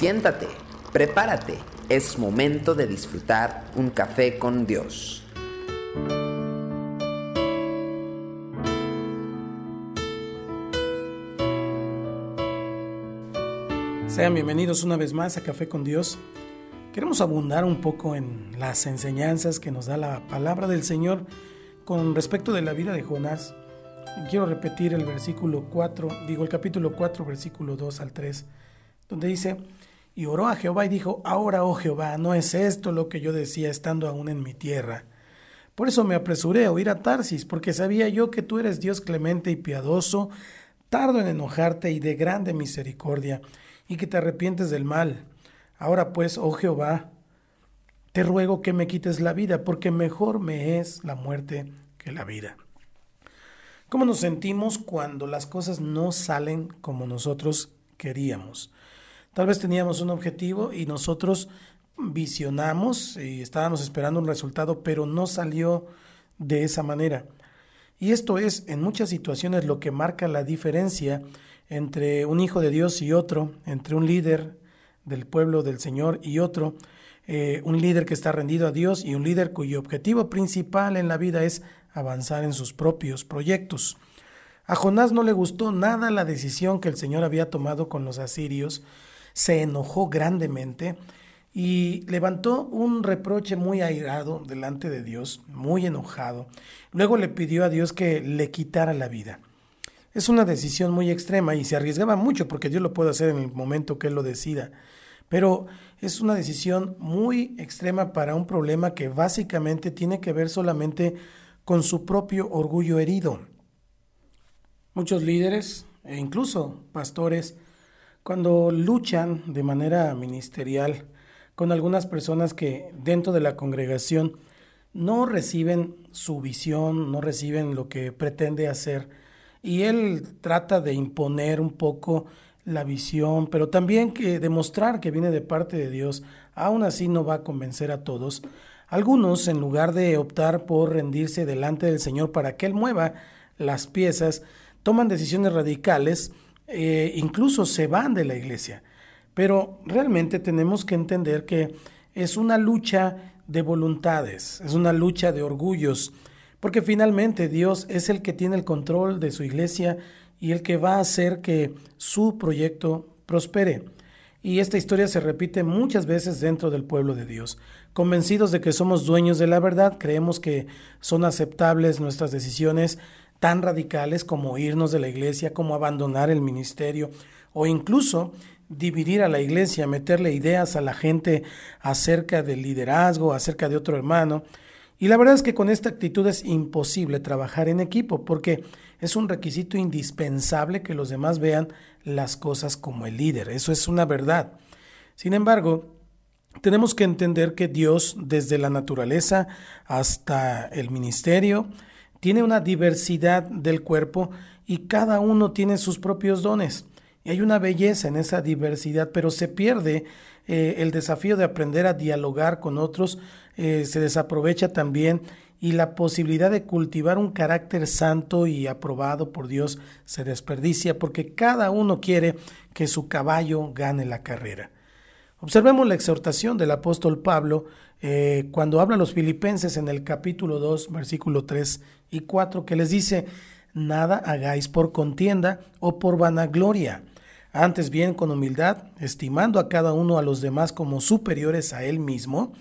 Siéntate, prepárate, es momento de disfrutar un café con Dios. Sean bienvenidos una vez más a Café con Dios. Queremos abundar un poco en las enseñanzas que nos da la palabra del Señor con respecto de la vida de Jonás. Quiero repetir el versículo 4, digo el capítulo 4, versículo 2 al 3, donde dice, y oró a Jehová y dijo, ahora, oh Jehová, no es esto lo que yo decía estando aún en mi tierra. Por eso me apresuré a huir a Tarsis, porque sabía yo que tú eres Dios clemente y piadoso, tardo en enojarte y de grande misericordia, y que te arrepientes del mal. Ahora pues, oh Jehová, te ruego que me quites la vida, porque mejor me es la muerte que la vida. ¿Cómo nos sentimos cuando las cosas no salen como nosotros queríamos? Tal vez teníamos un objetivo y nosotros visionamos y estábamos esperando un resultado, pero no salió de esa manera. Y esto es en muchas situaciones lo que marca la diferencia entre un hijo de Dios y otro, entre un líder del pueblo del Señor y otro, eh, un líder que está rendido a Dios y un líder cuyo objetivo principal en la vida es avanzar en sus propios proyectos. A Jonás no le gustó nada la decisión que el Señor había tomado con los asirios, se enojó grandemente y levantó un reproche muy airado delante de Dios, muy enojado. Luego le pidió a Dios que le quitara la vida. Es una decisión muy extrema y se arriesgaba mucho porque Dios lo puede hacer en el momento que Él lo decida. Pero es una decisión muy extrema para un problema que básicamente tiene que ver solamente con su propio orgullo herido. Muchos líderes e incluso pastores, cuando luchan de manera ministerial con algunas personas que dentro de la congregación no reciben su visión, no reciben lo que pretende hacer, y él trata de imponer un poco la visión, pero también que demostrar que viene de parte de Dios, aún así no va a convencer a todos. Algunos, en lugar de optar por rendirse delante del Señor para que Él mueva las piezas, toman decisiones radicales, e incluso se van de la iglesia. Pero realmente tenemos que entender que es una lucha de voluntades, es una lucha de orgullos, porque finalmente Dios es el que tiene el control de su iglesia y el que va a hacer que su proyecto prospere. Y esta historia se repite muchas veces dentro del pueblo de Dios. Convencidos de que somos dueños de la verdad, creemos que son aceptables nuestras decisiones tan radicales como irnos de la iglesia, como abandonar el ministerio o incluso dividir a la iglesia, meterle ideas a la gente acerca del liderazgo, acerca de otro hermano. Y la verdad es que con esta actitud es imposible trabajar en equipo porque es un requisito indispensable que los demás vean las cosas como el líder. Eso es una verdad. Sin embargo, tenemos que entender que Dios, desde la naturaleza hasta el ministerio, tiene una diversidad del cuerpo y cada uno tiene sus propios dones. Y hay una belleza en esa diversidad, pero se pierde eh, el desafío de aprender a dialogar con otros, eh, se desaprovecha también y la posibilidad de cultivar un carácter santo y aprobado por Dios se desperdicia porque cada uno quiere que su caballo gane la carrera. Observemos la exhortación del apóstol Pablo eh, cuando habla a los filipenses en el capítulo 2, versículo 3 y 4, que les dice, nada hagáis por contienda o por vanagloria, antes bien con humildad, estimando a cada uno a los demás como superiores a él mismo,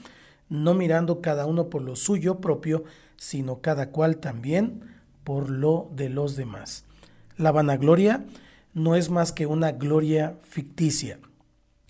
no mirando cada uno por lo suyo propio, sino cada cual también por lo de los demás. La vanagloria no es más que una gloria ficticia.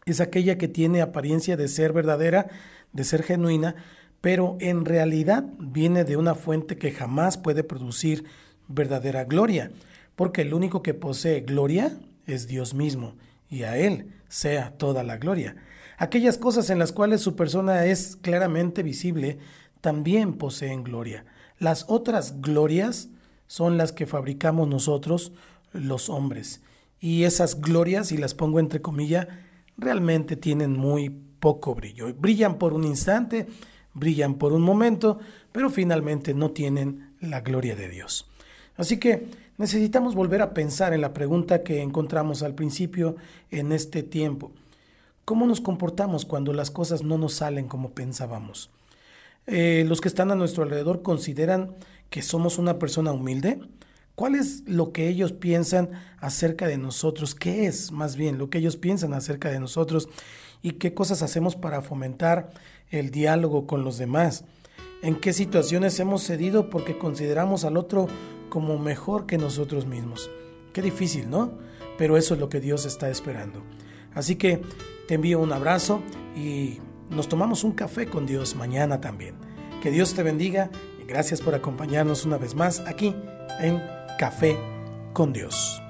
Es aquella que tiene apariencia de ser verdadera, de ser genuina, pero en realidad viene de una fuente que jamás puede producir verdadera gloria, porque el único que posee gloria es Dios mismo, y a Él sea toda la gloria. Aquellas cosas en las cuales su persona es claramente visible también poseen gloria. Las otras glorias son las que fabricamos nosotros, los hombres. Y esas glorias, y las pongo entre comillas, realmente tienen muy poco brillo. Brillan por un instante, brillan por un momento, pero finalmente no tienen la gloria de Dios. Así que necesitamos volver a pensar en la pregunta que encontramos al principio en este tiempo. ¿Cómo nos comportamos cuando las cosas no nos salen como pensábamos? Eh, ¿Los que están a nuestro alrededor consideran que somos una persona humilde? ¿Cuál es lo que ellos piensan acerca de nosotros? ¿Qué es más bien lo que ellos piensan acerca de nosotros? ¿Y qué cosas hacemos para fomentar el diálogo con los demás? ¿En qué situaciones hemos cedido porque consideramos al otro como mejor que nosotros mismos? Qué difícil, ¿no? Pero eso es lo que Dios está esperando. Así que te envío un abrazo y nos tomamos un café con Dios mañana también. Que Dios te bendiga gracias por acompañarnos una vez más aquí en Café con Dios.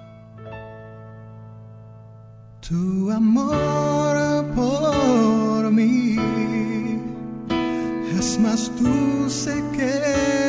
Tu amor por mí es más dulce que